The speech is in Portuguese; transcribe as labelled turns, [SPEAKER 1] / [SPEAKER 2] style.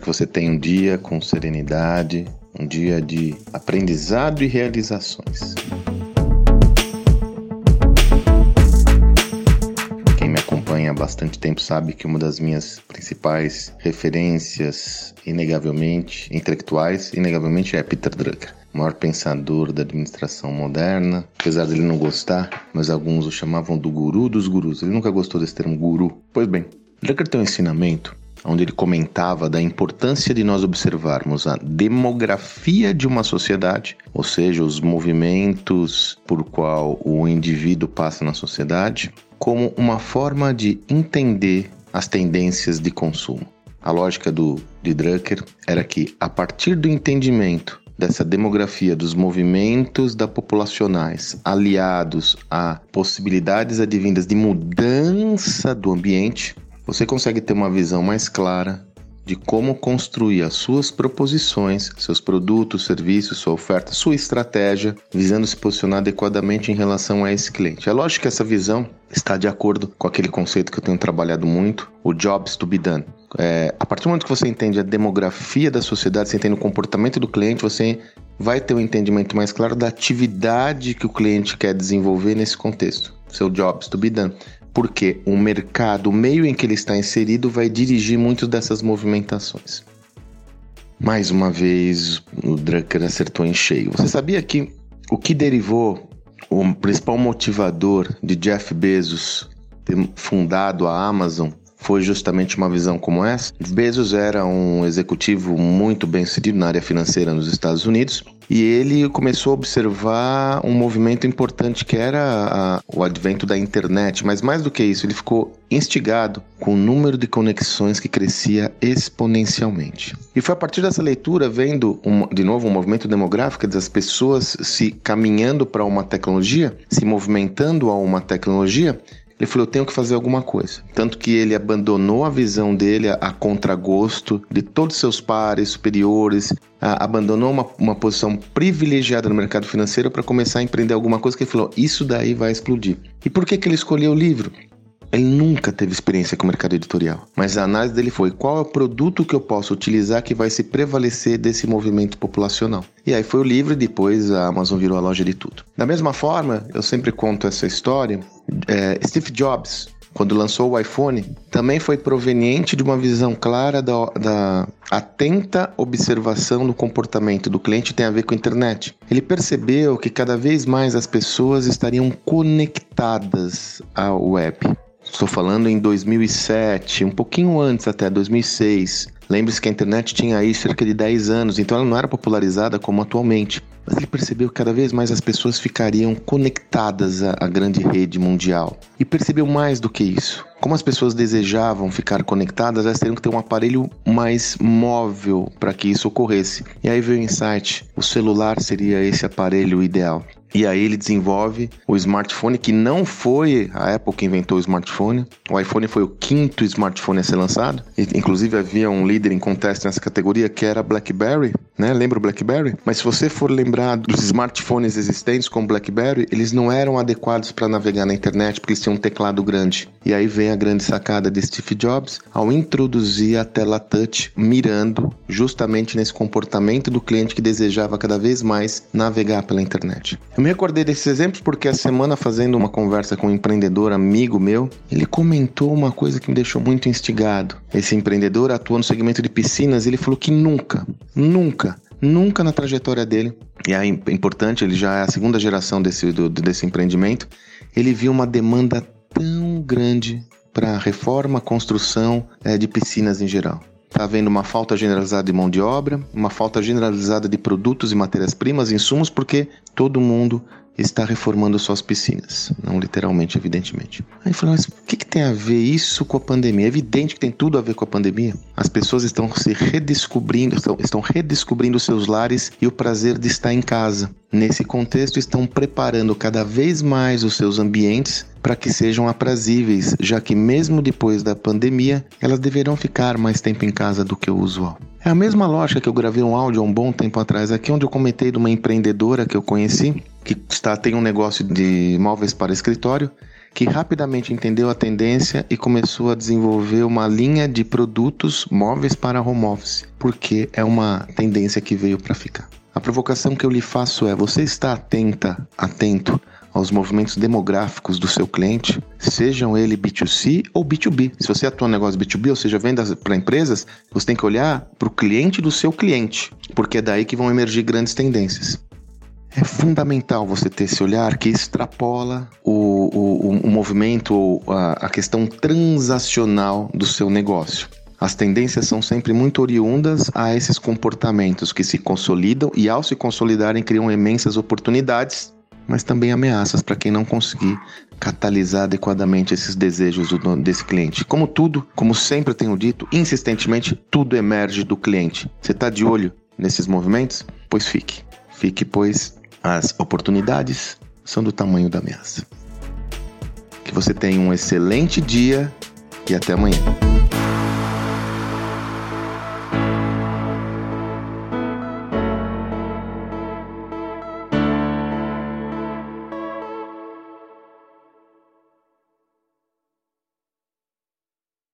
[SPEAKER 1] que você tenha um dia com serenidade, um dia de aprendizado e realizações. Quem me acompanha há bastante tempo sabe que uma das minhas principais referências, inegavelmente, intelectuais, inegavelmente é Peter Drucker maior pensador da administração moderna. Apesar dele não gostar, mas alguns o chamavam do guru dos gurus. Ele nunca gostou desse termo guru. Pois bem, Drucker tem um ensinamento onde ele comentava da importância de nós observarmos a demografia de uma sociedade, ou seja, os movimentos por qual o indivíduo passa na sociedade, como uma forma de entender as tendências de consumo. A lógica do, de Drucker era que, a partir do entendimento dessa demografia dos movimentos da populacionais aliados a possibilidades advindas de mudança do ambiente, você consegue ter uma visão mais clara de como construir as suas proposições, seus produtos, serviços, sua oferta, sua estratégia, visando se posicionar adequadamente em relação a esse cliente. É lógico que essa visão está de acordo com aquele conceito que eu tenho trabalhado muito, o jobs to be done. É, a partir do momento que você entende a demografia da sociedade, você entende o comportamento do cliente, você vai ter um entendimento mais claro da atividade que o cliente quer desenvolver nesse contexto. Seu jobs to be done porque o mercado, o meio em que ele está inserido, vai dirigir muitas dessas movimentações. Mais uma vez, o Drucker acertou em cheio. Você sabia que o que derivou o principal motivador de Jeff Bezos ter fundado a Amazon foi justamente uma visão como essa. Bezos era um executivo muito bem sucedido na área financeira nos Estados Unidos e ele começou a observar um movimento importante que era a, o advento da internet, mas mais do que isso, ele ficou instigado com o número de conexões que crescia exponencialmente. E foi a partir dessa leitura, vendo um, de novo um movimento demográfico das pessoas se caminhando para uma tecnologia, se movimentando a uma tecnologia, ele falou: eu tenho que fazer alguma coisa. Tanto que ele abandonou a visão dele a, a contragosto de todos seus pares superiores, a, abandonou uma, uma posição privilegiada no mercado financeiro para começar a empreender alguma coisa que ele falou: isso daí vai explodir. E por que, que ele escolheu o livro? Ele nunca teve experiência com o mercado editorial, mas a análise dele foi qual é o produto que eu posso utilizar que vai se prevalecer desse movimento populacional. E aí foi o livro e depois a Amazon virou a loja de tudo. Da mesma forma, eu sempre conto essa história, é, Steve Jobs, quando lançou o iPhone, também foi proveniente de uma visão clara da, da, atenta observação do comportamento do cliente tem a ver com a internet. Ele percebeu que cada vez mais as pessoas estariam conectadas à web. Estou falando em 2007, um pouquinho antes até 2006. Lembre-se que a internet tinha aí cerca de 10 anos, então ela não era popularizada como atualmente. Mas ele percebeu que cada vez mais as pessoas ficariam conectadas à, à grande rede mundial. E percebeu mais do que isso. Como as pessoas desejavam ficar conectadas, elas teriam que ter um aparelho mais móvel para que isso ocorresse. E aí veio o insight: o celular seria esse aparelho ideal. E aí ele desenvolve o smartphone que não foi a Apple que inventou o smartphone. O iPhone foi o quinto smartphone a ser lançado. E, inclusive havia um líder em conteste nessa categoria que era BlackBerry, né? Lembra o BlackBerry? Mas se você for lembrar dos smartphones existentes como BlackBerry, eles não eram adequados para navegar na internet porque eles tinham um teclado grande. E aí vem a grande sacada de Steve Jobs ao introduzir a tela touch mirando justamente nesse comportamento do cliente que desejava cada vez mais navegar pela internet. Eu me recordei desses exemplos porque a semana fazendo uma conversa com um empreendedor amigo meu, ele comentou uma coisa que me deixou muito instigado. Esse empreendedor atua no segmento de piscinas, ele falou que nunca, nunca nunca na trajetória dele, e é importante, ele já é a segunda geração desse, do, desse empreendimento, ele viu uma demanda tão grande para reforma, construção é, de piscinas em geral. Está havendo uma falta generalizada de mão de obra, uma falta generalizada de produtos e matérias-primas, insumos, porque todo mundo está reformando suas piscinas. Não literalmente, evidentemente. Aí falou, mas o que, que, tem a ver isso com a pandemia? É evidente que tem tudo a ver com a pandemia. As pessoas estão se redescobrindo, estão, estão redescobrindo seus lares e o prazer de estar em casa. Nesse contexto, estão preparando cada vez mais os seus ambientes para que sejam aprazíveis, já que mesmo depois da pandemia, elas deverão ficar mais tempo em casa do que o usual. É a mesma lógica que eu gravei um áudio há um bom tempo atrás aqui, onde eu comentei de uma empreendedora que eu conheci, que está tem um negócio de móveis para escritório, que rapidamente entendeu a tendência e começou a desenvolver uma linha de produtos móveis para home office, porque é uma tendência que veio para ficar. A provocação que eu lhe faço é: você está atenta, atento aos movimentos demográficos do seu cliente, sejam ele B2C ou B2B. Se você atua no negócio B2B, ou seja, venda para empresas, você tem que olhar para o cliente do seu cliente, porque é daí que vão emergir grandes tendências. É fundamental você ter esse olhar que extrapola o, o, o movimento, a, a questão transacional do seu negócio. As tendências são sempre muito oriundas a esses comportamentos que se consolidam e, ao se consolidarem, criam imensas oportunidades, mas também ameaças para quem não conseguir catalisar adequadamente esses desejos do, desse cliente. Como tudo, como sempre tenho dito, insistentemente, tudo emerge do cliente. Você está de olho nesses movimentos? Pois fique. Fique, pois as oportunidades são do tamanho da ameaça. Que você tenha um excelente dia e até amanhã.